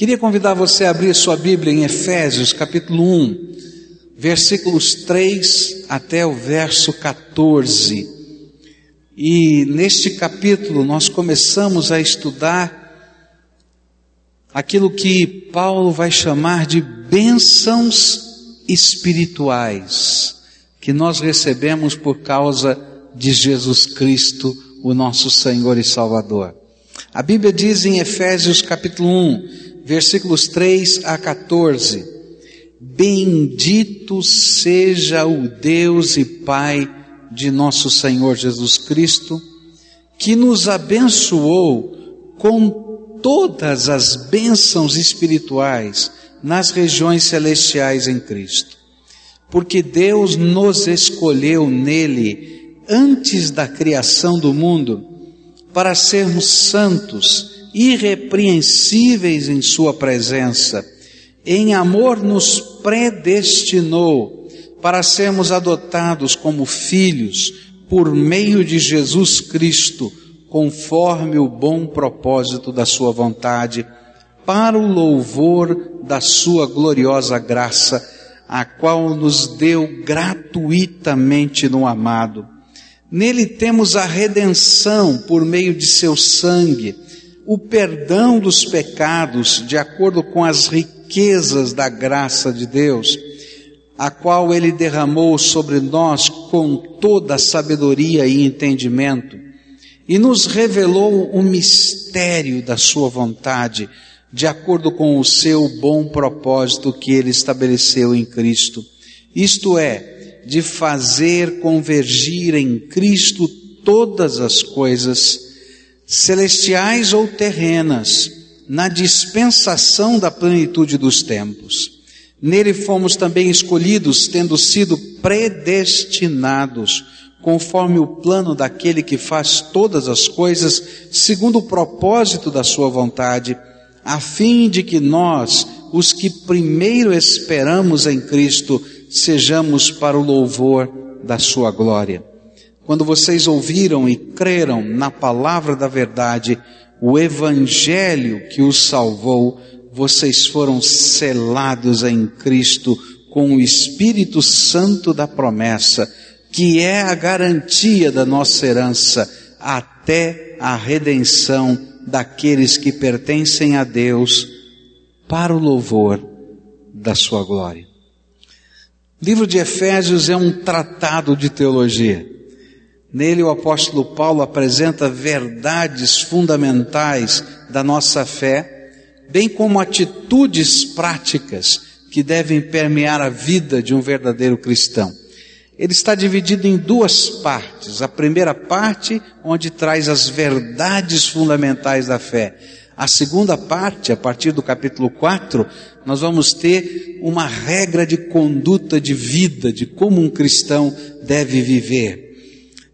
Queria convidar você a abrir sua Bíblia em Efésios, capítulo 1, versículos 3 até o verso 14. E neste capítulo nós começamos a estudar aquilo que Paulo vai chamar de bênçãos espirituais, que nós recebemos por causa de Jesus Cristo, o nosso Senhor e Salvador. A Bíblia diz em Efésios capítulo 1, versículos 3 a 14: Bendito seja o Deus e Pai de nosso Senhor Jesus Cristo, que nos abençoou com todas as bênçãos espirituais nas regiões celestiais em Cristo. Porque Deus nos escolheu nele antes da criação do mundo para sermos santos, irrepreensíveis em Sua presença. Em amor nos predestinou para sermos adotados como filhos por meio de Jesus Cristo, conforme o bom propósito da Sua vontade, para o louvor da Sua gloriosa graça, a qual nos deu gratuitamente no amado Nele temos a redenção por meio de seu sangue, o perdão dos pecados de acordo com as riquezas da graça de Deus, a qual ele derramou sobre nós com toda sabedoria e entendimento, e nos revelou o mistério da sua vontade, de acordo com o seu bom propósito que ele estabeleceu em Cristo. Isto é, de fazer convergir em Cristo todas as coisas, celestiais ou terrenas, na dispensação da plenitude dos tempos. Nele fomos também escolhidos, tendo sido predestinados, conforme o plano daquele que faz todas as coisas, segundo o propósito da sua vontade, a fim de que nós, os que primeiro esperamos em Cristo, sejamos para o louvor da sua glória. Quando vocês ouviram e creram na palavra da verdade, o evangelho que os salvou, vocês foram selados em Cristo com o Espírito Santo da promessa, que é a garantia da nossa herança até a redenção daqueles que pertencem a Deus para o louvor da sua glória. O livro de Efésios é um tratado de teologia. Nele o apóstolo Paulo apresenta verdades fundamentais da nossa fé, bem como atitudes práticas que devem permear a vida de um verdadeiro cristão. Ele está dividido em duas partes. A primeira parte, onde traz as verdades fundamentais da fé. A segunda parte, a partir do capítulo 4, nós vamos ter uma regra de conduta de vida, de como um cristão deve viver.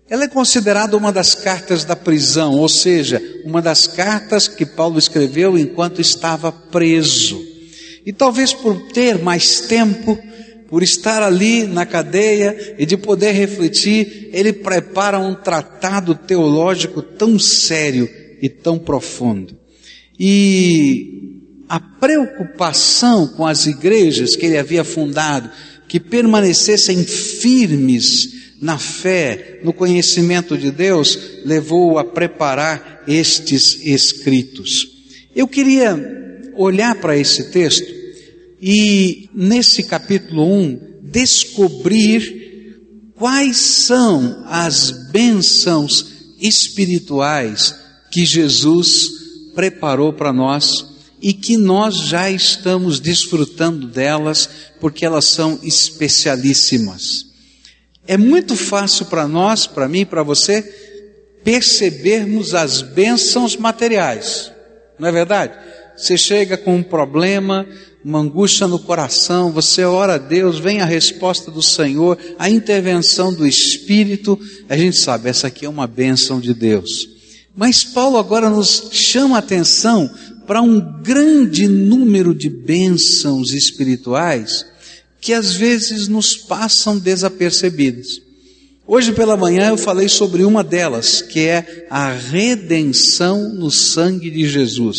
Ela é considerada uma das cartas da prisão, ou seja, uma das cartas que Paulo escreveu enquanto estava preso. E talvez por ter mais tempo, por estar ali na cadeia e de poder refletir, ele prepara um tratado teológico tão sério e tão profundo. E a preocupação com as igrejas que ele havia fundado, que permanecessem firmes na fé, no conhecimento de Deus, levou-o a preparar estes escritos. Eu queria olhar para esse texto e, nesse capítulo 1, descobrir quais são as bênçãos espirituais que Jesus preparou para nós e que nós já estamos desfrutando delas porque elas são especialíssimas. É muito fácil para nós, para mim para você, percebermos as bênçãos materiais, não é verdade? Você chega com um problema, uma angústia no coração, você ora a Deus, vem a resposta do Senhor, a intervenção do Espírito, a gente sabe, essa aqui é uma bênção de Deus. Mas Paulo agora nos chama a atenção para um grande número de bênçãos espirituais que às vezes nos passam desapercebidos. Hoje pela manhã eu falei sobre uma delas, que é a redenção no sangue de Jesus.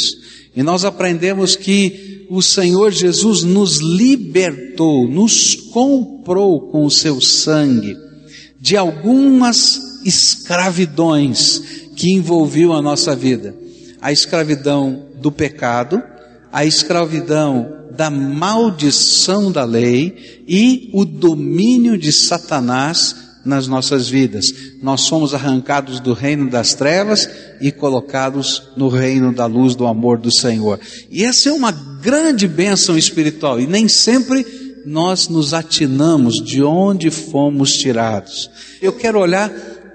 E nós aprendemos que o Senhor Jesus nos libertou, nos comprou com o seu sangue de algumas escravidões que envolviam a nossa vida. A escravidão do pecado, a escravidão da maldição da lei e o domínio de Satanás nas nossas vidas. Nós somos arrancados do reino das trevas e colocados no reino da luz do amor do Senhor. E essa é uma grande bênção espiritual e nem sempre nós nos atinamos de onde fomos tirados. Eu quero olhar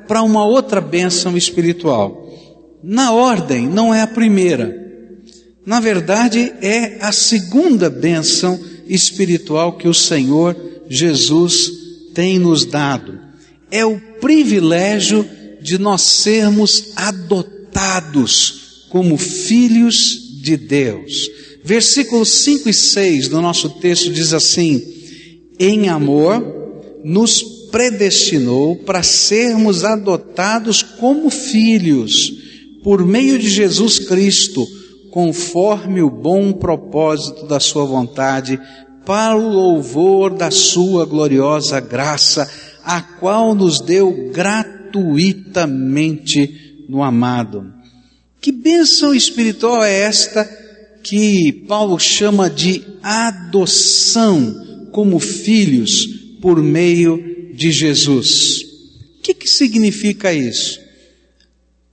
para uma outra bênção espiritual. Na ordem, não é a primeira. Na verdade, é a segunda bênção espiritual que o Senhor Jesus tem nos dado. É o privilégio de nós sermos adotados como filhos de Deus. Versículos 5 e 6 do nosso texto diz assim: Em amor nos predestinou para sermos adotados como filhos por meio de Jesus Cristo conforme o bom propósito da Sua vontade, para o louvor da Sua gloriosa graça, a qual nos deu gratuitamente no amado. Que bênção espiritual é esta que Paulo chama de adoção como filhos por meio de Jesus? O que, que significa isso?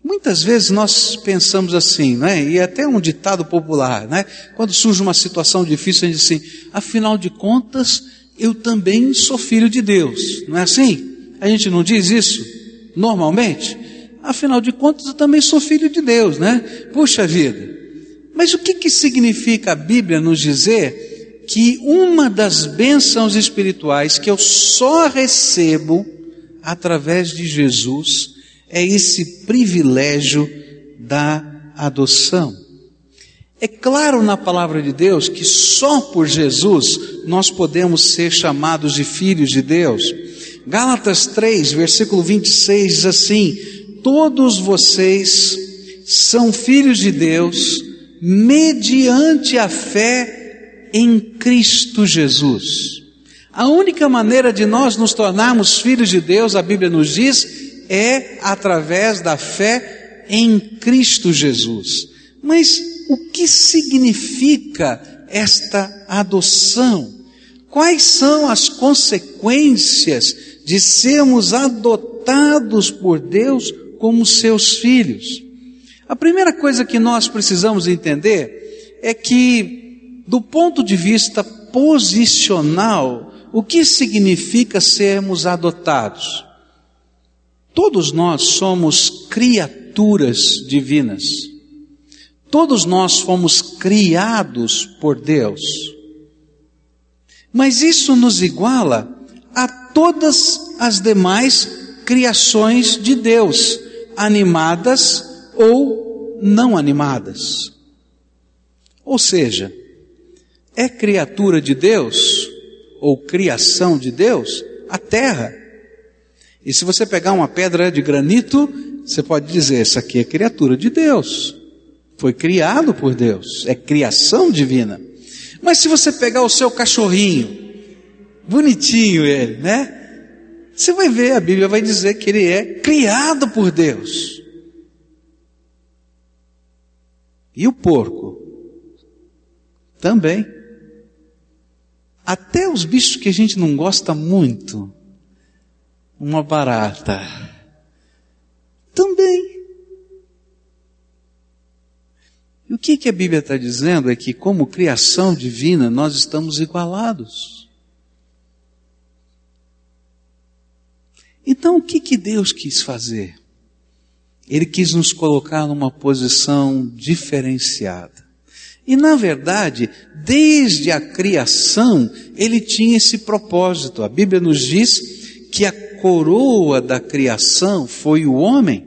Muitas vezes nós pensamos assim, né? E é até um ditado popular, né? Quando surge uma situação difícil, a gente diz assim: afinal de contas, eu também sou filho de Deus. Não é assim? A gente não diz isso normalmente? Afinal de contas, eu também sou filho de Deus, né? Puxa vida. Mas o que, que significa a Bíblia nos dizer que uma das bênçãos espirituais que eu só recebo através de Jesus é esse privilégio da adoção. É claro na palavra de Deus que só por Jesus nós podemos ser chamados de filhos de Deus. Gálatas 3, versículo 26 diz assim: Todos vocês são filhos de Deus mediante a fé em Cristo Jesus. A única maneira de nós nos tornarmos filhos de Deus, a Bíblia nos diz, é através da fé em Cristo Jesus. Mas o que significa esta adoção? Quais são as consequências de sermos adotados por Deus como seus filhos? A primeira coisa que nós precisamos entender é que, do ponto de vista posicional, o que significa sermos adotados? Todos nós somos criaturas divinas. Todos nós fomos criados por Deus. Mas isso nos iguala a todas as demais criações de Deus, animadas ou não animadas. Ou seja, é criatura de Deus ou criação de Deus a terra. E se você pegar uma pedra de granito, você pode dizer: essa aqui é criatura de Deus. Foi criado por Deus, é criação divina. Mas se você pegar o seu cachorrinho, bonitinho ele, né? Você vai ver, a Bíblia vai dizer que ele é criado por Deus. E o porco? Também. Até os bichos que a gente não gosta muito, uma barata. Também. E o que, que a Bíblia está dizendo é que, como criação divina, nós estamos igualados. Então, o que, que Deus quis fazer? Ele quis nos colocar numa posição diferenciada. E na verdade, desde a criação, ele tinha esse propósito. A Bíblia nos diz que a coroa da criação foi o homem.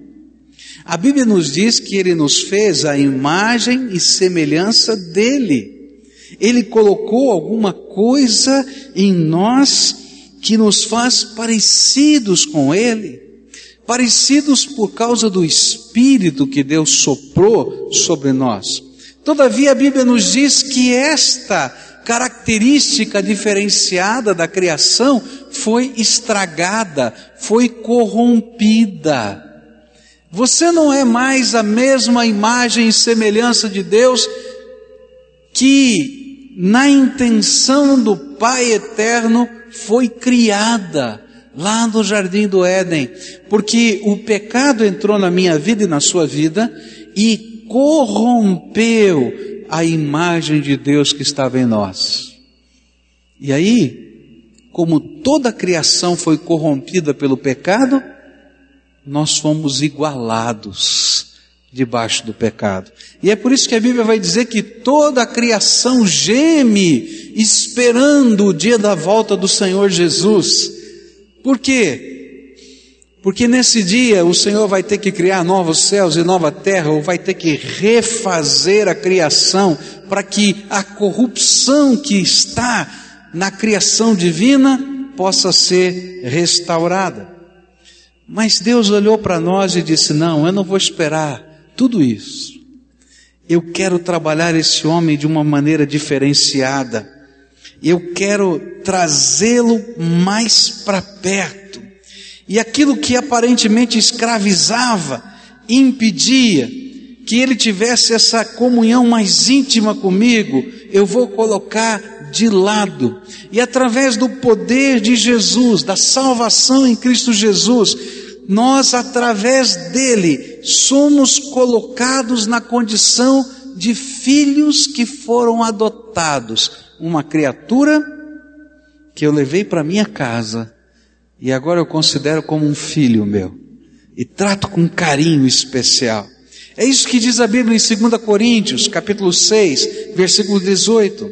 A Bíblia nos diz que ele nos fez a imagem e semelhança dele. Ele colocou alguma coisa em nós que nos faz parecidos com ele, parecidos por causa do espírito que Deus soprou sobre nós. Todavia a Bíblia nos diz que esta característica diferenciada da criação foi estragada, foi corrompida. Você não é mais a mesma imagem e semelhança de Deus que, na intenção do Pai eterno, foi criada lá no jardim do Éden, porque o pecado entrou na minha vida e na sua vida e corrompeu a imagem de Deus que estava em nós. E aí, como toda a criação foi corrompida pelo pecado, nós fomos igualados debaixo do pecado. E é por isso que a Bíblia vai dizer que toda a criação geme esperando o dia da volta do Senhor Jesus. Por quê? Porque nesse dia o Senhor vai ter que criar novos céus e nova terra, ou vai ter que refazer a criação para que a corrupção que está na criação divina possa ser restaurada. Mas Deus olhou para nós e disse: Não, eu não vou esperar tudo isso. Eu quero trabalhar esse homem de uma maneira diferenciada. Eu quero trazê-lo mais para perto. E aquilo que aparentemente escravizava, impedia que ele tivesse essa comunhão mais íntima comigo, eu vou colocar de lado. E através do poder de Jesus, da salvação em Cristo Jesus, nós, através dele, somos colocados na condição de filhos que foram adotados. Uma criatura que eu levei para minha casa e agora eu considero como um filho meu e trato com carinho especial. É isso que diz a Bíblia em 2 Coríntios, capítulo 6, versículo 18.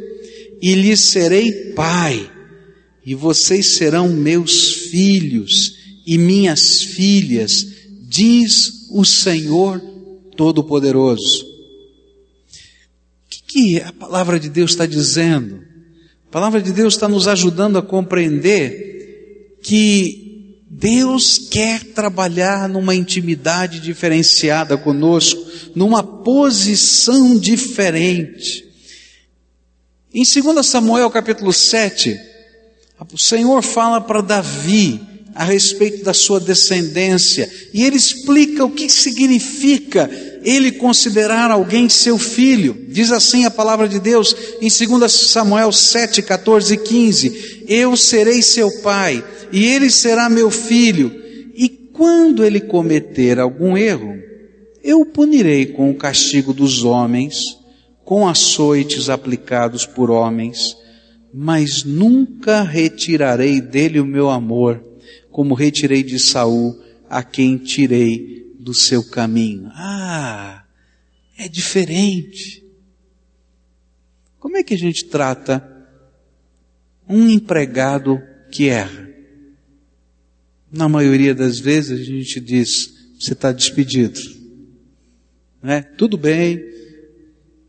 E lhes serei pai, e vocês serão meus filhos e minhas filhas, diz o Senhor Todo-Poderoso. O que, que a palavra de Deus está dizendo? A palavra de Deus está nos ajudando a compreender que Deus quer trabalhar numa intimidade diferenciada conosco, numa posição diferente. Em 2 Samuel capítulo 7, o Senhor fala para Davi, a respeito da sua descendência, e ele explica o que significa ele considerar alguém seu filho. Diz assim a palavra de Deus em 2 Samuel 7, 14 e 15: Eu serei seu pai, e ele será meu filho, e quando ele cometer algum erro, eu o punirei com o castigo dos homens, com açoites aplicados por homens, mas nunca retirarei dele o meu amor como retirei de Saul a quem tirei do seu caminho. Ah, é diferente. Como é que a gente trata um empregado que erra? Na maioria das vezes a gente diz: você está despedido. Né? Tudo bem,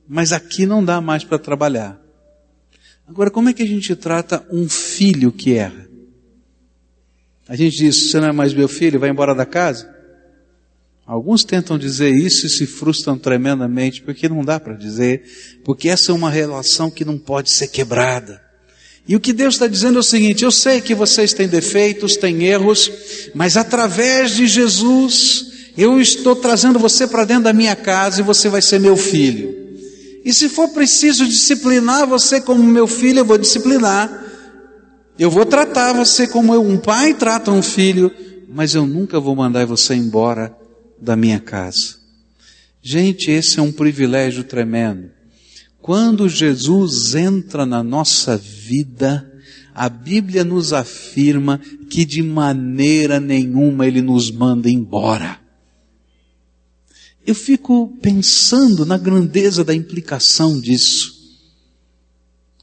mas aqui não dá mais para trabalhar. Agora, como é que a gente trata um filho que erra? A gente diz: Você não é mais meu filho, vai embora da casa. Alguns tentam dizer isso e se frustram tremendamente, porque não dá para dizer, porque essa é uma relação que não pode ser quebrada. E o que Deus está dizendo é o seguinte: eu sei que vocês têm defeitos, têm erros, mas através de Jesus, eu estou trazendo você para dentro da minha casa e você vai ser meu filho. E se for preciso disciplinar você como meu filho, eu vou disciplinar. Eu vou tratar você como um pai trata um filho, mas eu nunca vou mandar você embora da minha casa. Gente, esse é um privilégio tremendo. Quando Jesus entra na nossa vida, a Bíblia nos afirma que de maneira nenhuma ele nos manda embora. Eu fico pensando na grandeza da implicação disso.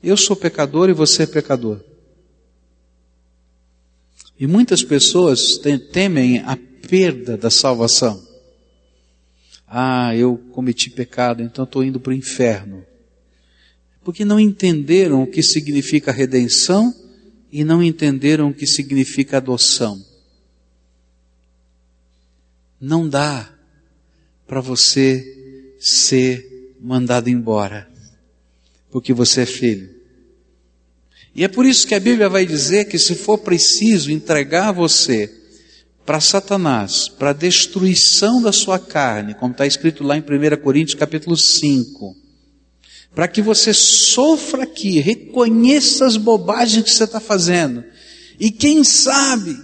Eu sou pecador e você é pecador. E muitas pessoas temem a perda da salvação. Ah, eu cometi pecado, então estou indo para o inferno. Porque não entenderam o que significa redenção e não entenderam o que significa adoção. Não dá para você ser mandado embora, porque você é filho. E é por isso que a Bíblia vai dizer que se for preciso entregar você para Satanás, para a destruição da sua carne, como está escrito lá em 1 Coríntios capítulo 5, para que você sofra aqui, reconheça as bobagens que você está fazendo, e quem sabe,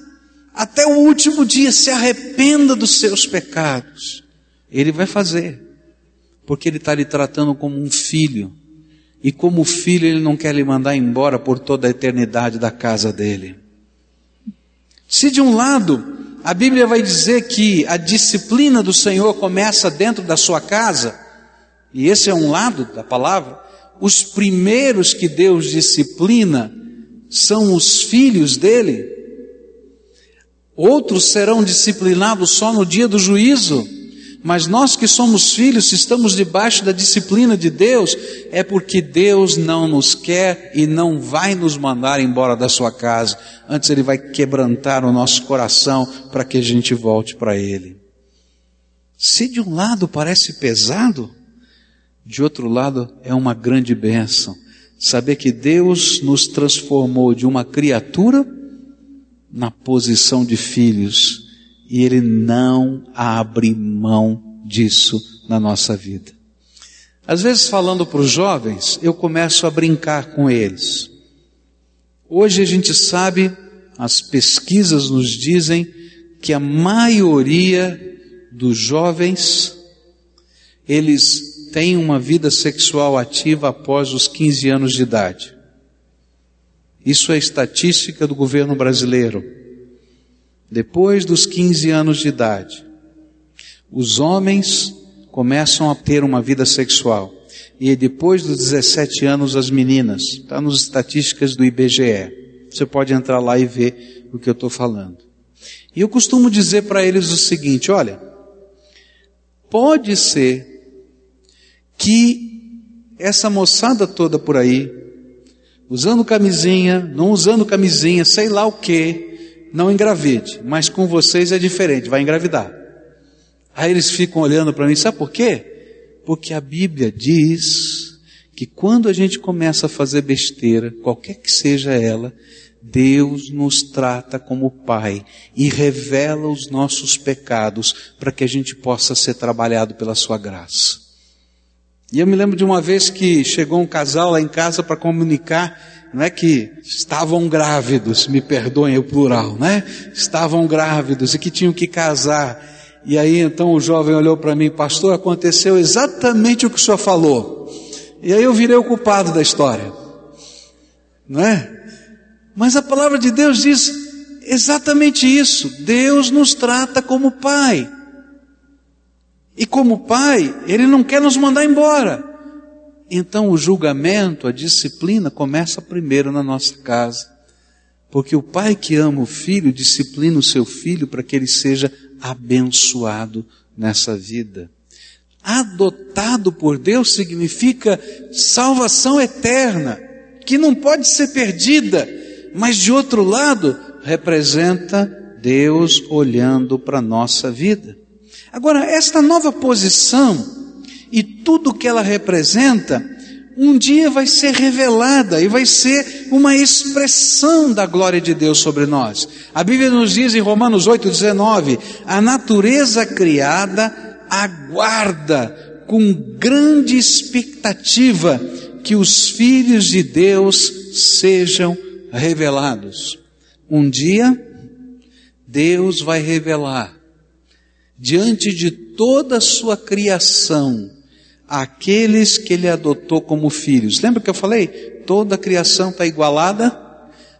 até o último dia se arrependa dos seus pecados. Ele vai fazer, porque ele está lhe tratando como um filho, e como filho ele não quer lhe mandar embora por toda a eternidade da casa dele. Se de um lado a Bíblia vai dizer que a disciplina do Senhor começa dentro da sua casa, e esse é um lado da palavra. Os primeiros que Deus disciplina são os filhos dele. Outros serão disciplinados só no dia do juízo. Mas nós que somos filhos, se estamos debaixo da disciplina de Deus, é porque Deus não nos quer e não vai nos mandar embora da sua casa. Antes Ele vai quebrantar o nosso coração para que a gente volte para Ele. Se de um lado parece pesado, de outro lado é uma grande bênção. Saber que Deus nos transformou de uma criatura na posição de filhos e Ele não abre mão disso na nossa vida. Às vezes, falando para os jovens, eu começo a brincar com eles. Hoje a gente sabe, as pesquisas nos dizem que a maioria dos jovens, eles têm uma vida sexual ativa após os 15 anos de idade. Isso é estatística do governo brasileiro. Depois dos 15 anos de idade, os homens começam a ter uma vida sexual. E depois dos 17 anos, as meninas. Está nas estatísticas do IBGE. Você pode entrar lá e ver o que eu estou falando. E eu costumo dizer para eles o seguinte: olha, pode ser que essa moçada toda por aí, usando camisinha, não usando camisinha, sei lá o que, não engravide, mas com vocês é diferente, vai engravidar. Aí eles ficam olhando para mim, sabe por quê? Porque a Bíblia diz que quando a gente começa a fazer besteira, qualquer que seja ela, Deus nos trata como Pai e revela os nossos pecados para que a gente possa ser trabalhado pela Sua graça. E eu me lembro de uma vez que chegou um casal lá em casa para comunicar não é que estavam grávidos, me perdoem o plural, né? Estavam grávidos e que tinham que casar. E aí então o jovem olhou para mim, pastor, aconteceu exatamente o que o senhor falou. E aí eu virei o culpado da história. Não é? Mas a palavra de Deus diz exatamente isso. Deus nos trata como pai. E como pai, ele não quer nos mandar embora. Então o julgamento, a disciplina começa primeiro na nossa casa. Porque o pai que ama o filho disciplina o seu filho para que ele seja abençoado nessa vida. Adotado por Deus significa salvação eterna, que não pode ser perdida, mas de outro lado, representa Deus olhando para a nossa vida. Agora, esta nova posição, e tudo que ela representa, um dia vai ser revelada e vai ser uma expressão da glória de Deus sobre nós. A Bíblia nos diz em Romanos 8,19: a natureza criada aguarda com grande expectativa que os filhos de Deus sejam revelados. Um dia, Deus vai revelar diante de toda a sua criação aqueles que ele adotou como filhos. Lembra que eu falei? Toda a criação está igualada,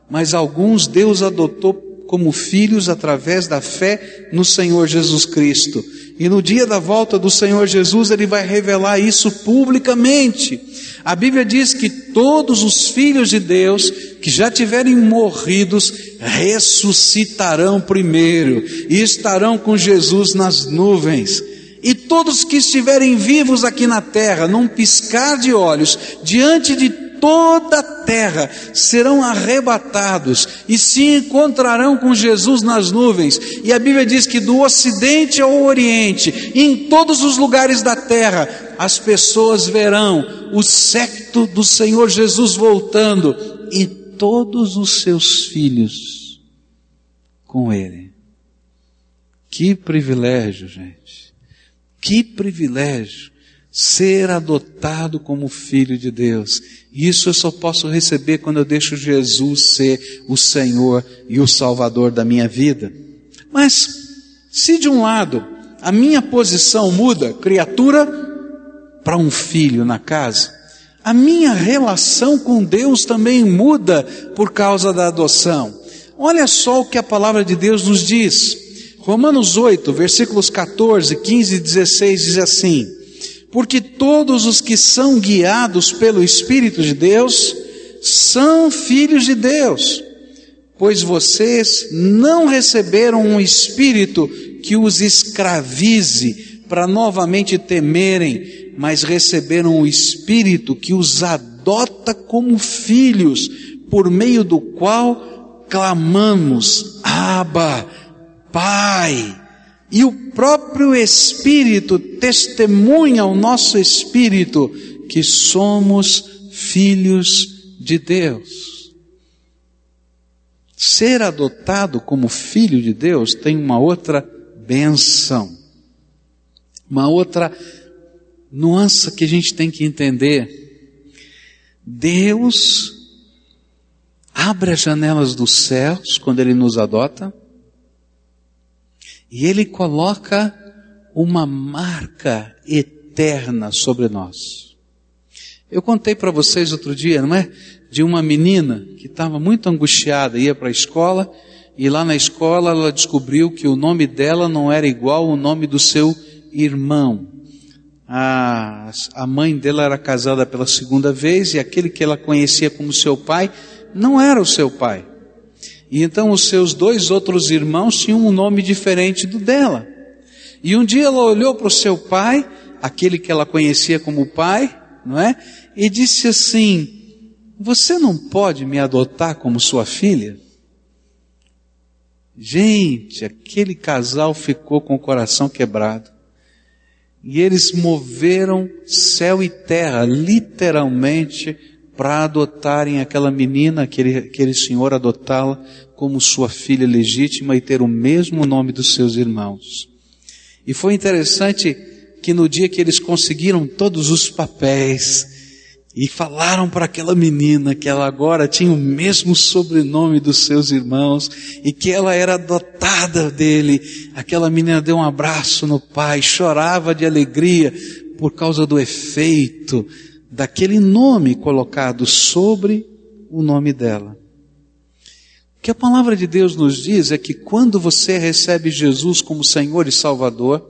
mas alguns Deus adotou como filhos através da fé no Senhor Jesus Cristo. E no dia da volta do Senhor Jesus, ele vai revelar isso publicamente. A Bíblia diz que todos os filhos de Deus que já tiverem morridos ressuscitarão primeiro e estarão com Jesus nas nuvens. E todos que estiverem vivos aqui na terra, num piscar de olhos, diante de toda a terra, serão arrebatados e se encontrarão com Jesus nas nuvens. E a Bíblia diz que do ocidente ao oriente, em todos os lugares da terra, as pessoas verão o secto do Senhor Jesus voltando e todos os seus filhos com ele. Que privilégio, gente. Que privilégio ser adotado como filho de Deus. Isso eu só posso receber quando eu deixo Jesus ser o Senhor e o Salvador da minha vida. Mas, se de um lado a minha posição muda, criatura para um filho na casa, a minha relação com Deus também muda por causa da adoção. Olha só o que a palavra de Deus nos diz. Romanos 8, versículos 14, 15 e 16 diz assim: porque todos os que são guiados pelo Espírito de Deus são filhos de Deus, pois vocês não receberam um espírito que os escravize para novamente temerem, mas receberam um espírito que os adota como filhos, por meio do qual clamamos: Abba, Pai. E o próprio Espírito testemunha ao nosso espírito que somos filhos de Deus. Ser adotado como filho de Deus tem uma outra benção, uma outra nuance que a gente tem que entender. Deus abre as janelas dos céus quando Ele nos adota, e Ele coloca uma marca eterna sobre nós. Eu contei para vocês outro dia, não é? De uma menina que estava muito angustiada, ia para a escola, e lá na escola ela descobriu que o nome dela não era igual ao nome do seu irmão. A, a mãe dela era casada pela segunda vez e aquele que ela conhecia como seu pai não era o seu pai. E então os seus dois outros irmãos tinham um nome diferente do dela. E um dia ela olhou para o seu pai, aquele que ela conhecia como pai, não é? E disse assim: Você não pode me adotar como sua filha? Gente, aquele casal ficou com o coração quebrado. E eles moveram céu e terra, literalmente, para adotarem aquela menina, aquele, aquele senhor adotá-la como sua filha legítima e ter o mesmo nome dos seus irmãos. E foi interessante que no dia que eles conseguiram todos os papéis e falaram para aquela menina que ela agora tinha o mesmo sobrenome dos seus irmãos e que ela era adotada dele, aquela menina deu um abraço no pai, chorava de alegria por causa do efeito daquele nome colocado sobre o nome dela. O que a palavra de Deus nos diz é que quando você recebe Jesus como Senhor e Salvador,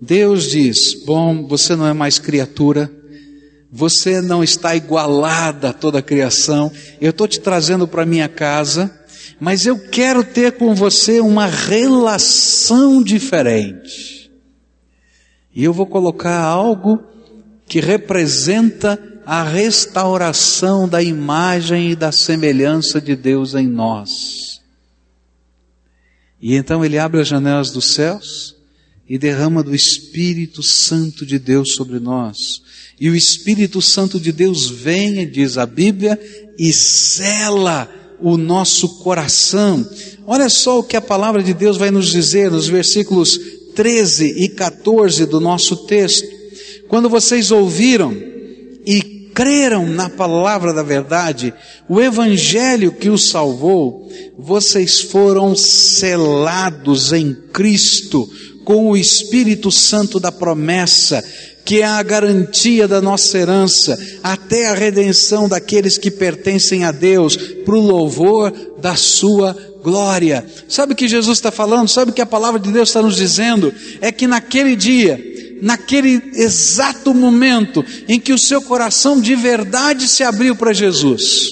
Deus diz: Bom, você não é mais criatura, você não está igualada a toda a criação, eu estou te trazendo para minha casa, mas eu quero ter com você uma relação diferente. E eu vou colocar algo que representa a restauração da imagem e da semelhança de Deus em nós. E então ele abre as janelas dos céus e derrama do Espírito Santo de Deus sobre nós. E o Espírito Santo de Deus vem, diz a Bíblia, e cela o nosso coração. Olha só o que a palavra de Deus vai nos dizer nos versículos 13 e 14 do nosso texto. Quando vocês ouviram e creram na palavra da verdade, o evangelho que os salvou, vocês foram selados em Cristo com o Espírito Santo da promessa, que é a garantia da nossa herança, até a redenção daqueles que pertencem a Deus, para o louvor da sua glória. Sabe o que Jesus está falando? Sabe o que a palavra de Deus está nos dizendo? É que naquele dia, naquele exato momento em que o seu coração de verdade se abriu para Jesus,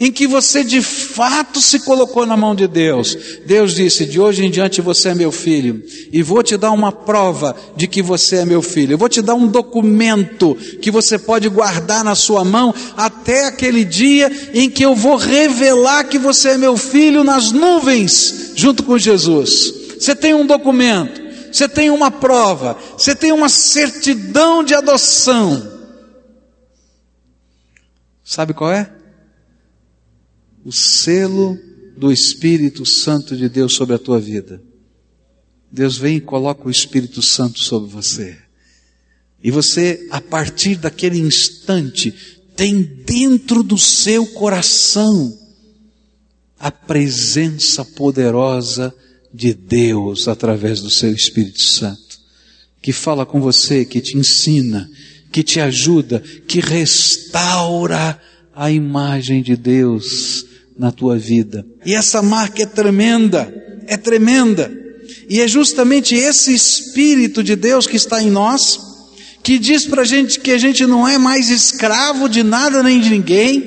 em que você de fato se colocou na mão de Deus. Deus disse: De hoje em diante você é meu filho, e vou te dar uma prova de que você é meu filho. Eu vou te dar um documento que você pode guardar na sua mão até aquele dia em que eu vou revelar que você é meu filho nas nuvens, junto com Jesus. Você tem um documento. Você tem uma prova, você tem uma certidão de adoção. Sabe qual é? O selo do Espírito Santo de Deus sobre a tua vida. Deus vem e coloca o Espírito Santo sobre você. E você, a partir daquele instante, tem dentro do seu coração a presença poderosa de Deus através do seu Espírito Santo, que fala com você, que te ensina, que te ajuda, que restaura a imagem de Deus na tua vida. E essa marca é tremenda, é tremenda. E é justamente esse Espírito de Deus que está em nós, que diz para a gente que a gente não é mais escravo de nada nem de ninguém,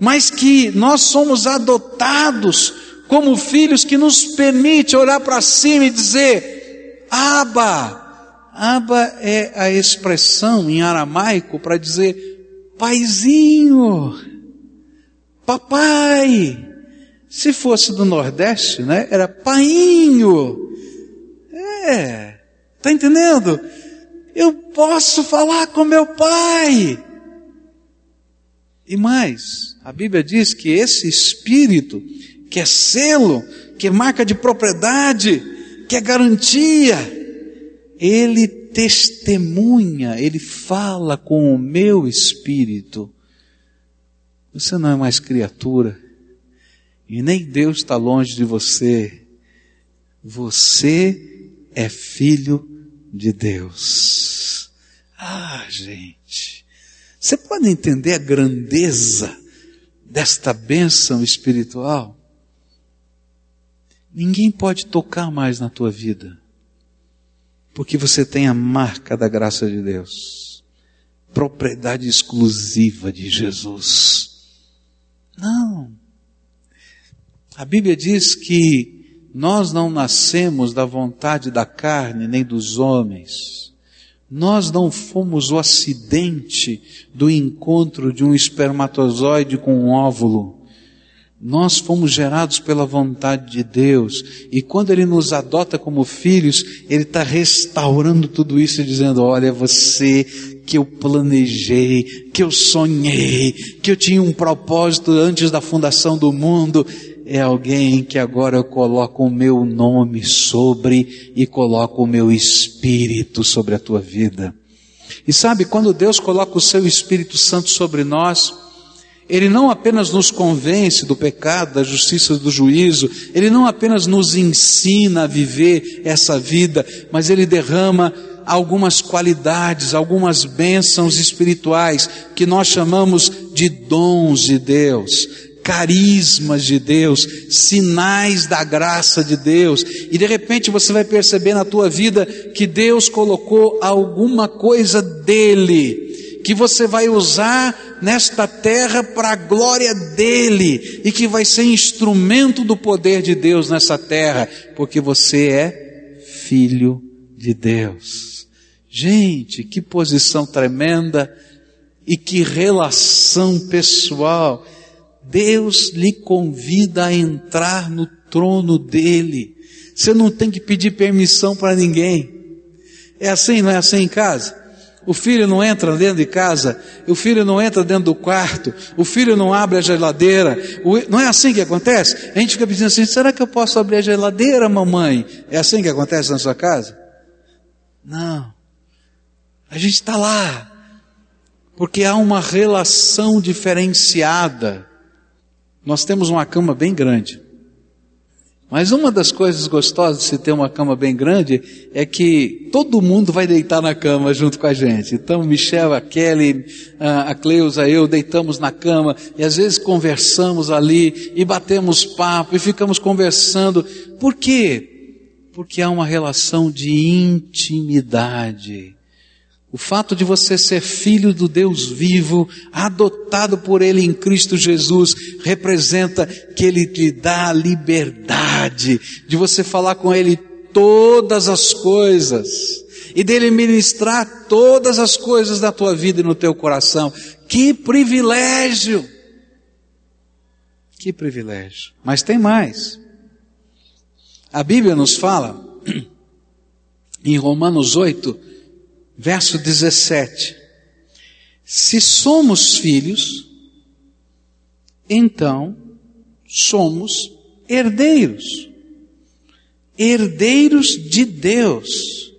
mas que nós somos adotados como filhos que nos permite olhar para cima e dizer: Aba. Aba é a expressão em aramaico para dizer paizinho, papai. Se fosse do Nordeste, né, era painho. É, tá entendendo? Eu posso falar com meu pai. E mais, a Bíblia diz que esse espírito que é selo, que é marca de propriedade, que é garantia. Ele testemunha, ele fala com o meu espírito. Você não é mais criatura, e nem Deus está longe de você. Você é filho de Deus. Ah, gente, você pode entender a grandeza desta bênção espiritual? Ninguém pode tocar mais na tua vida, porque você tem a marca da graça de Deus, propriedade exclusiva de Jesus. Não. A Bíblia diz que nós não nascemos da vontade da carne nem dos homens. Nós não fomos o acidente do encontro de um espermatozoide com um óvulo. Nós fomos gerados pela vontade de Deus, e quando Ele nos adota como filhos, Ele está restaurando tudo isso e dizendo: Olha, você que eu planejei, que eu sonhei, que eu tinha um propósito antes da fundação do mundo, é alguém que agora eu coloco o meu nome sobre e coloco o meu espírito sobre a tua vida. E sabe, quando Deus coloca o seu Espírito Santo sobre nós, ele não apenas nos convence do pecado, da justiça do juízo, ele não apenas nos ensina a viver essa vida, mas ele derrama algumas qualidades, algumas bênçãos espirituais que nós chamamos de dons de Deus, carismas de Deus, sinais da graça de Deus. E de repente você vai perceber na tua vida que Deus colocou alguma coisa dele que você vai usar nesta terra para a glória dele e que vai ser instrumento do poder de Deus nessa terra, porque você é filho de Deus. Gente, que posição tremenda e que relação pessoal. Deus lhe convida a entrar no trono dele. Você não tem que pedir permissão para ninguém. É assim, não é assim em casa? O filho não entra dentro de casa, o filho não entra dentro do quarto, o filho não abre a geladeira. Não é assim que acontece? A gente fica pedindo assim: será que eu posso abrir a geladeira, mamãe? É assim que acontece na sua casa? Não. A gente está lá, porque há uma relação diferenciada. Nós temos uma cama bem grande. Mas uma das coisas gostosas de se ter uma cama bem grande é que todo mundo vai deitar na cama junto com a gente. Então, Michel, a Kelly, a Cleusa, eu deitamos na cama e às vezes conversamos ali e batemos papo e ficamos conversando. Por quê? Porque há uma relação de intimidade. O fato de você ser filho do Deus vivo, adotado por Ele em Cristo Jesus, representa que Ele te dá a liberdade de você falar com Ele todas as coisas e dele ministrar todas as coisas da tua vida e no teu coração. Que privilégio! Que privilégio. Mas tem mais. A Bíblia nos fala em Romanos 8, verso 17. Se somos filhos, então somos herdeiros. Herdeiros de Deus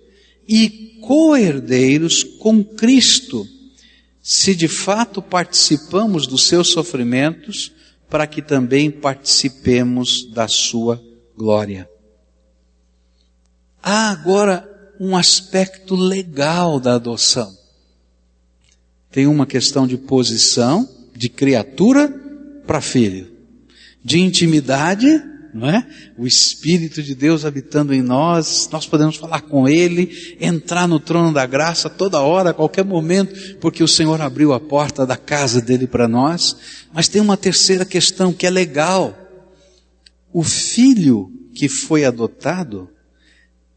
e co-herdeiros com Cristo, se de fato participamos dos seus sofrimentos, para que também participemos da sua glória. Há agora um aspecto legal da adoção. Tem uma questão de posição, de criatura para filho, de intimidade, não é? O Espírito de Deus habitando em nós, nós podemos falar com Ele, entrar no trono da graça toda hora, a qualquer momento, porque o Senhor abriu a porta da casa dele para nós. Mas tem uma terceira questão que é legal. O filho que foi adotado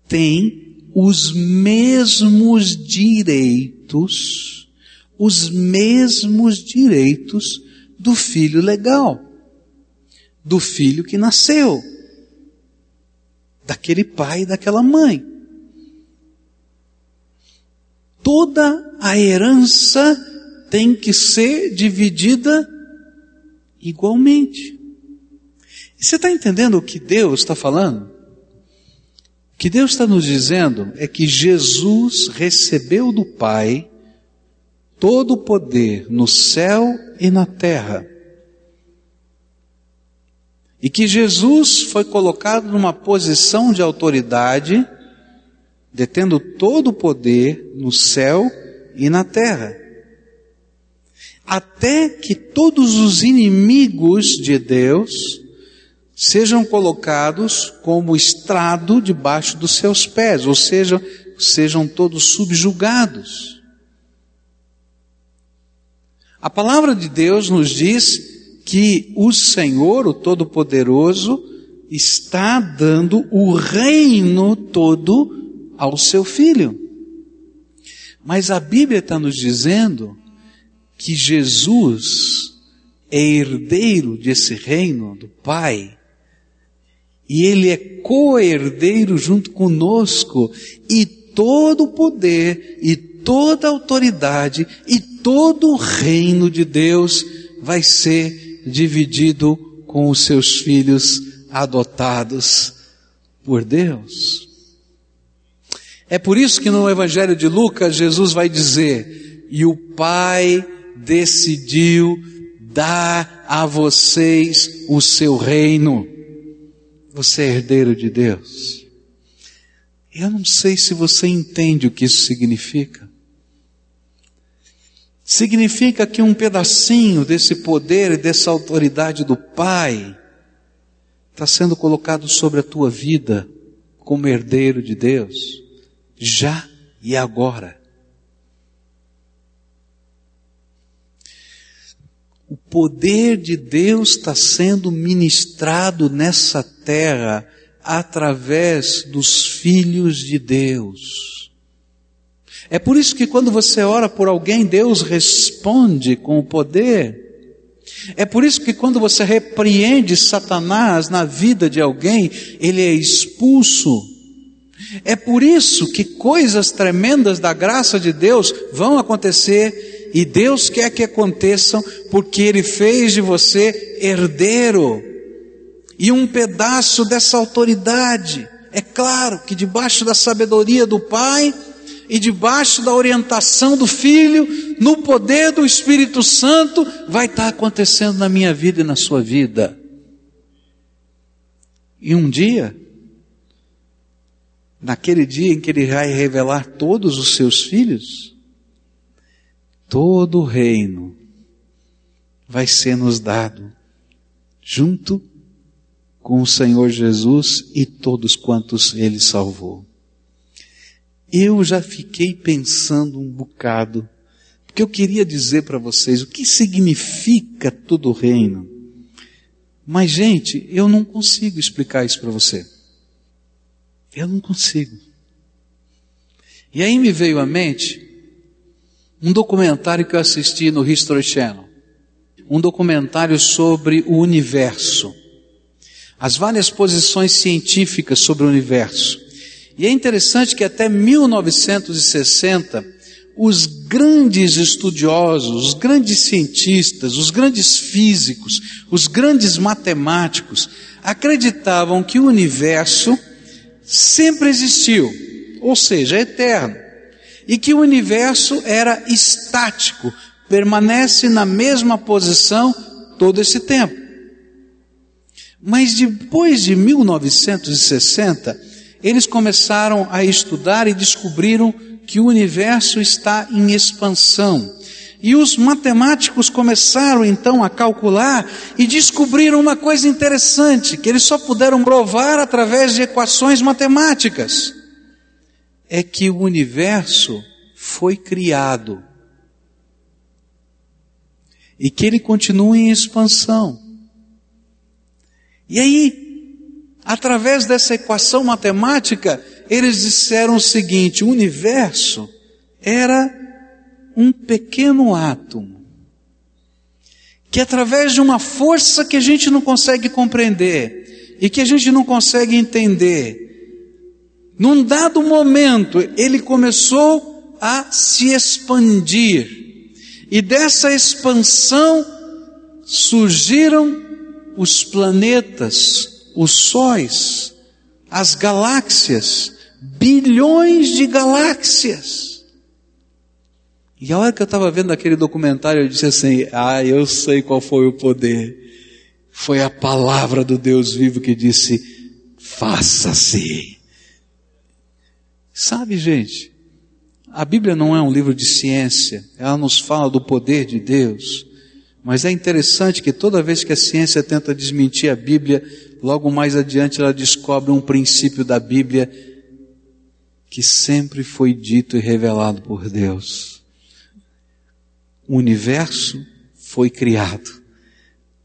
tem os mesmos direitos, os mesmos direitos do filho legal, do filho que nasceu, daquele pai e daquela mãe. Toda a herança tem que ser dividida igualmente. Você está entendendo o que Deus está falando? Que Deus está nos dizendo é que Jesus recebeu do Pai todo o poder no céu e na terra. E que Jesus foi colocado numa posição de autoridade, detendo todo o poder no céu e na terra. Até que todos os inimigos de Deus sejam colocados como estrado debaixo dos seus pés, ou seja, sejam todos subjugados. A palavra de Deus nos diz que o Senhor, o Todo-Poderoso, está dando o reino todo ao seu filho. Mas a Bíblia está nos dizendo que Jesus é herdeiro desse reino do Pai e ele é co-herdeiro junto conosco, e todo o poder, e toda a autoridade, e todo o reino de Deus vai ser dividido com os seus filhos adotados por Deus. É por isso que no Evangelho de Lucas Jesus vai dizer: E o Pai decidiu dar a vocês o seu reino. Você é herdeiro de Deus. Eu não sei se você entende o que isso significa. Significa que um pedacinho desse poder e dessa autoridade do Pai está sendo colocado sobre a tua vida como herdeiro de Deus, já e agora. Poder de Deus está sendo ministrado nessa terra através dos filhos de Deus. É por isso que quando você ora por alguém, Deus responde com o poder. É por isso que quando você repreende Satanás na vida de alguém, ele é expulso. É por isso que coisas tremendas da graça de Deus vão acontecer e Deus quer que aconteçam porque Ele fez de você herdeiro e um pedaço dessa autoridade. É claro que debaixo da sabedoria do Pai e debaixo da orientação do Filho, no poder do Espírito Santo, vai estar acontecendo na minha vida e na sua vida. E um dia, naquele dia em que Ele vai revelar todos os seus filhos, todo o reino vai ser nos dado, junto com o Senhor Jesus e todos quantos Ele salvou. Eu já fiquei pensando um bocado, porque eu queria dizer para vocês o que significa todo o reino. Mas, gente, eu não consigo explicar isso para você. Eu não consigo. E aí me veio à mente um documentário que eu assisti no History Channel. Um documentário sobre o universo. As várias posições científicas sobre o universo. E é interessante que até 1960, os grandes estudiosos, os grandes cientistas, os grandes físicos, os grandes matemáticos acreditavam que o universo sempre existiu, ou seja, é eterno, e que o universo era estático, permanece na mesma posição todo esse tempo. Mas depois de 1960, eles começaram a estudar e descobriram que o universo está em expansão. E os matemáticos começaram então a calcular e descobriram uma coisa interessante, que eles só puderam provar através de equações matemáticas. É que o universo foi criado. E que ele continua em expansão. E aí, através dessa equação matemática, eles disseram o seguinte: o universo era um pequeno átomo, que através de uma força que a gente não consegue compreender e que a gente não consegue entender, num dado momento ele começou a se expandir, e dessa expansão surgiram os planetas, os sóis, as galáxias, bilhões de galáxias. E a hora que eu estava vendo aquele documentário, eu disse assim: Ah, eu sei qual foi o poder. Foi a palavra do Deus vivo que disse: Faça-se. Sabe, gente, a Bíblia não é um livro de ciência, ela nos fala do poder de Deus. Mas é interessante que toda vez que a ciência tenta desmentir a Bíblia, logo mais adiante ela descobre um princípio da Bíblia que sempre foi dito e revelado por Deus. O universo foi criado.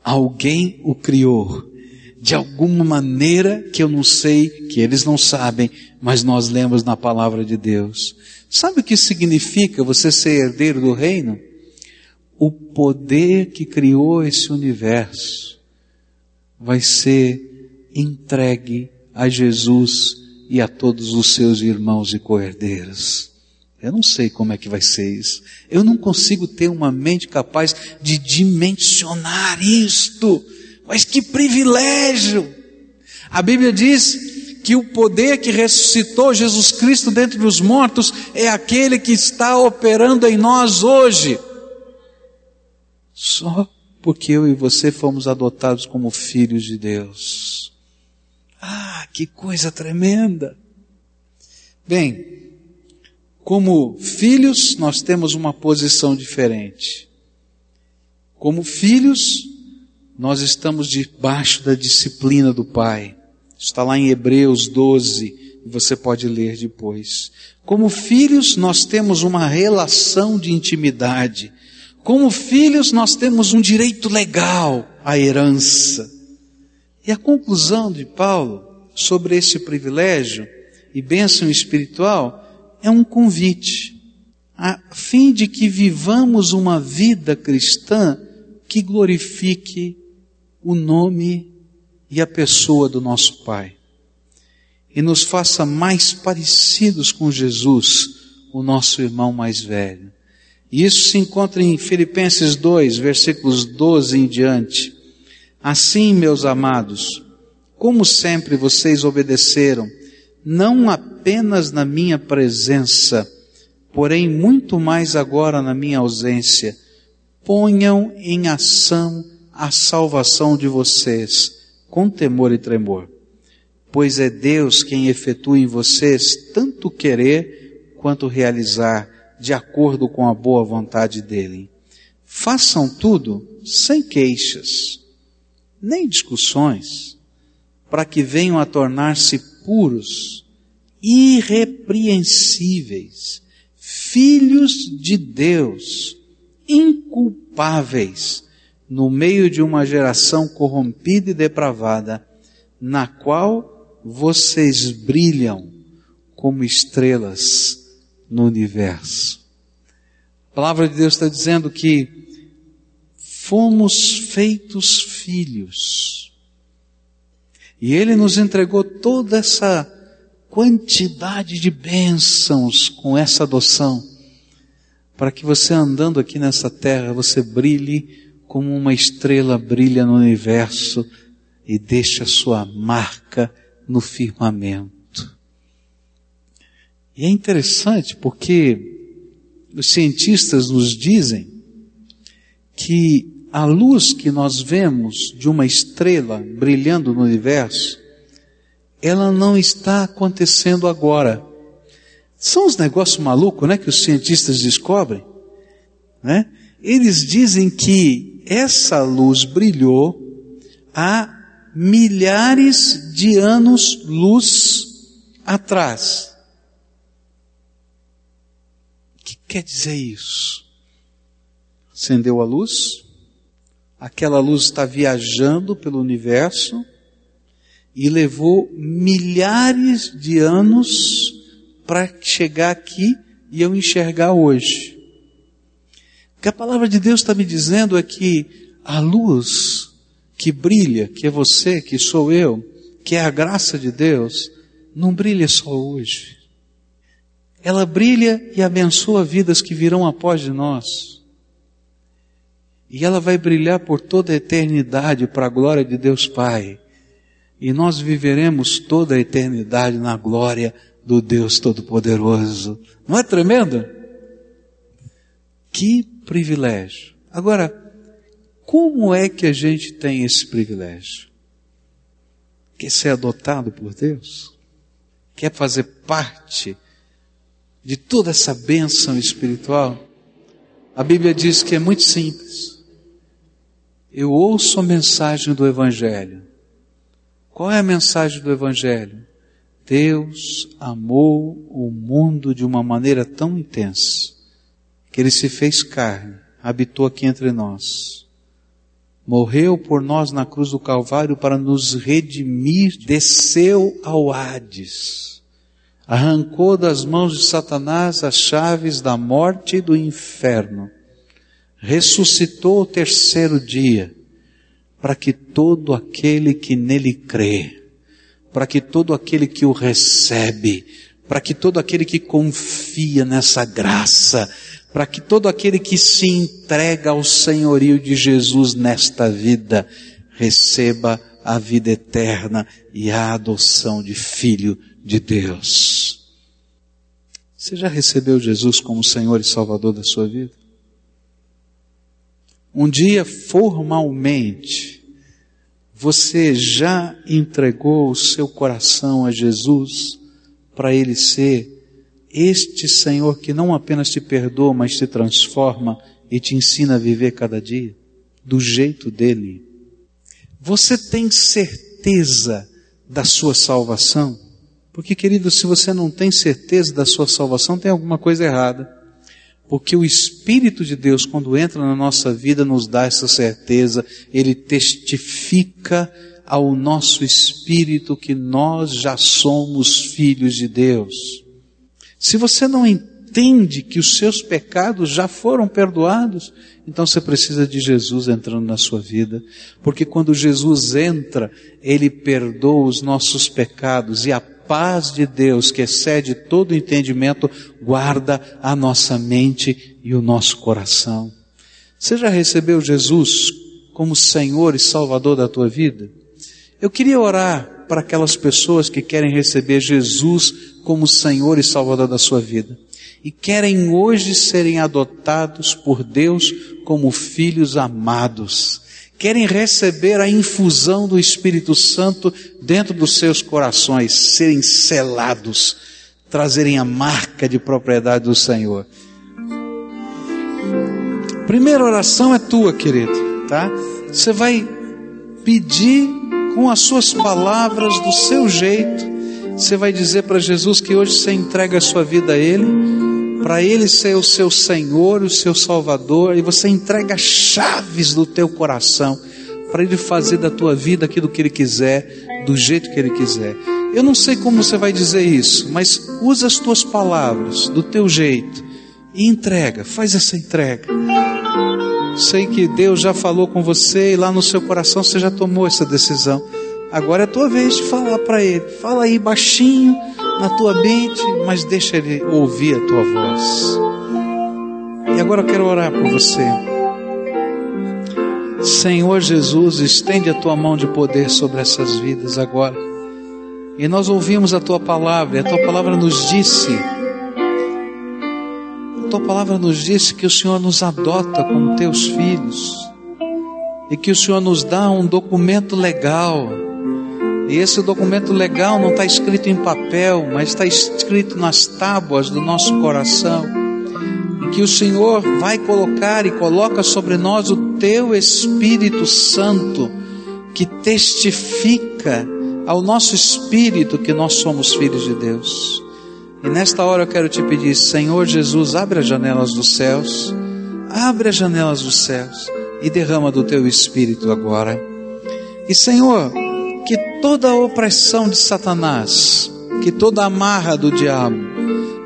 Alguém o criou. De alguma maneira que eu não sei, que eles não sabem, mas nós lemos na palavra de Deus. Sabe o que significa você ser herdeiro do reino? O poder que criou esse universo vai ser entregue a Jesus e a todos os seus irmãos e coerdeiros. Eu não sei como é que vai ser isso. Eu não consigo ter uma mente capaz de dimensionar isto. Mas que privilégio! A Bíblia diz que o poder que ressuscitou Jesus Cristo dentre os mortos é aquele que está operando em nós hoje. Só porque eu e você fomos adotados como filhos de Deus. Ah, que coisa tremenda! Bem, como filhos, nós temos uma posição diferente. Como filhos, nós estamos debaixo da disciplina do Pai. Está lá em Hebreus 12, e você pode ler depois. Como filhos, nós temos uma relação de intimidade. Como filhos, nós temos um direito legal à herança. E a conclusão de Paulo sobre esse privilégio e bênção espiritual é um convite, a fim de que vivamos uma vida cristã que glorifique o nome e a pessoa do nosso Pai e nos faça mais parecidos com Jesus, o nosso irmão mais velho. E isso se encontra em Filipenses 2, versículos 12 em diante. Assim, meus amados, como sempre vocês obedeceram, não apenas na minha presença, porém muito mais agora na minha ausência, ponham em ação a salvação de vocês, com temor e tremor. Pois é Deus quem efetua em vocês tanto querer quanto realizar, de acordo com a boa vontade dele. Façam tudo sem queixas nem discussões, para que venham a tornar-se puros, irrepreensíveis, filhos de Deus, inculpáveis, no meio de uma geração corrompida e depravada, na qual vocês brilham como estrelas no universo. A palavra de Deus está dizendo que fomos feitos filhos. E Ele nos entregou toda essa quantidade de bênçãos com essa adoção, para que você andando aqui nessa terra, você brilhe como uma estrela brilha no universo e deixe a sua marca no firmamento. E é interessante porque os cientistas nos dizem que a luz que nós vemos de uma estrela brilhando no universo ela não está acontecendo agora. São os negócios malucos, né, que os cientistas descobrem, né? Eles dizem que essa luz brilhou há milhares de anos luz atrás. O que quer dizer isso? Acendeu a luz, aquela luz está viajando pelo universo, e levou milhares de anos para chegar aqui e eu enxergar hoje. Que a palavra de Deus está me dizendo é que a luz que brilha, que é você, que sou eu, que é a graça de Deus, não brilha só hoje. Ela brilha e abençoa vidas que virão após de nós. E ela vai brilhar por toda a eternidade para a glória de Deus Pai e nós viveremos toda a eternidade na glória do Deus Todo-Poderoso. Não é tremendo? Que privilégio. Agora, como é que a gente tem esse privilégio? Quer ser adotado por Deus? Quer fazer parte de toda essa bênção espiritual? A Bíblia diz que é muito simples. Eu ouço a mensagem do Evangelho qual é a mensagem do Evangelho? Deus amou o mundo de uma maneira tão intensa que ele se fez carne, habitou aqui entre nós. Morreu por nós na cruz do Calvário para nos redimir, desceu ao Hades, arrancou das mãos de Satanás as chaves da morte e do inferno, ressuscitou o terceiro dia, para que todo aquele que nele crê, para que todo aquele que o recebe, para que todo aquele que confia nessa graça, para que todo aquele que se entrega ao senhorio de Jesus nesta vida, receba a vida eterna e a adoção de filho de Deus. Você já recebeu Jesus como Senhor e Salvador da sua vida? Um dia, formalmente, você já entregou o seu coração a Jesus para Ele ser este Senhor que não apenas te perdoa, mas te transforma e te ensina a viver cada dia do jeito dele? Você tem certeza da sua salvação? Porque, querido, se você não tem certeza da sua salvação, tem alguma coisa errada. Porque o Espírito de Deus, quando entra na nossa vida, nos dá essa certeza, ele testifica ao nosso espírito que nós já somos filhos de Deus. Se você não entende que os seus pecados já foram perdoados, então você precisa de Jesus entrando na sua vida, porque quando Jesus entra, ele perdoa os nossos pecados e a paz de Deus, que excede todo entendimento, guarda a nossa mente e o nosso coração. Você já recebeu Jesus como Senhor e Salvador da tua vida? Eu queria orar para aquelas pessoas que querem receber Jesus como Senhor e Salvador da sua vida e querem hoje serem adotados por Deus como filhos amados querem receber a infusão do Espírito Santo dentro dos seus corações, serem selados, trazerem a marca de propriedade do Senhor. Primeira oração é tua, querido, tá? Você vai pedir com as suas palavras, do seu jeito, você vai dizer para Jesus que hoje você entrega a sua vida a Ele para Ele ser o seu Senhor, o seu Salvador, e você entrega chaves do teu coração para Ele fazer da tua vida aquilo que Ele quiser, do jeito que Ele quiser. Eu não sei como você vai dizer isso, mas usa as tuas palavras, do teu jeito, e entrega, faz essa entrega. Sei que Deus já falou com você e lá no seu coração você já tomou essa decisão. Agora é a tua vez de falar para Ele. Fala aí baixinho, na tua mente, mas deixa ele ouvir a tua voz. E agora eu quero orar por você. Senhor Jesus, estende a tua mão de poder sobre essas vidas agora. E nós ouvimos a tua palavra, e a tua palavra nos disse, a tua palavra nos disse que o Senhor nos adota como teus filhos, e que o Senhor nos dá um documento legal, e esse documento legal não está escrito em papel, mas está escrito nas tábuas do nosso coração. E que o Senhor vai colocar e coloca sobre nós o teu Espírito Santo, que testifica ao nosso espírito que nós somos filhos de Deus. E nesta hora eu quero te pedir, Senhor Jesus, abre as janelas dos céus, abre as janelas dos céus e derrama do teu espírito agora. E Senhor, toda a opressão de Satanás, que toda a amarra do diabo,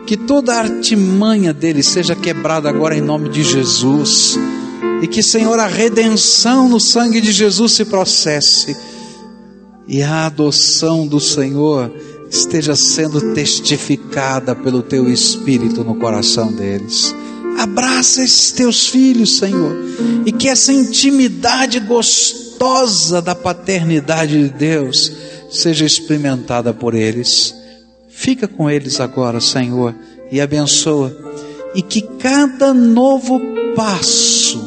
que toda a artimanha dele seja quebrada agora em nome de Jesus. E que, Senhor, a redenção no sangue de Jesus se processe. E a adoção do Senhor esteja sendo testificada pelo teu Espírito no coração deles. Abraça esses teus filhos, Senhor, e que essa intimidade gostosa da paternidade de Deus seja experimentada por eles. Fica com eles agora, Senhor, e abençoa, e que cada novo passo,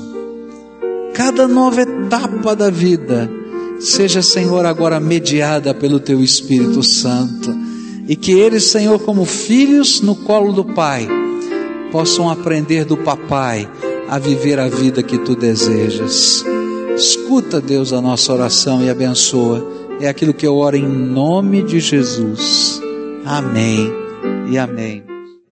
cada nova etapa da vida, seja, Senhor, agora mediada pelo Teu Espírito Santo, e que eles, Senhor, como filhos no colo do Pai, possam aprender do papai a viver a vida que tu desejas. Escuta, Deus, a nossa oração e abençoa. É aquilo que eu oro em nome de Jesus. Amém e amém.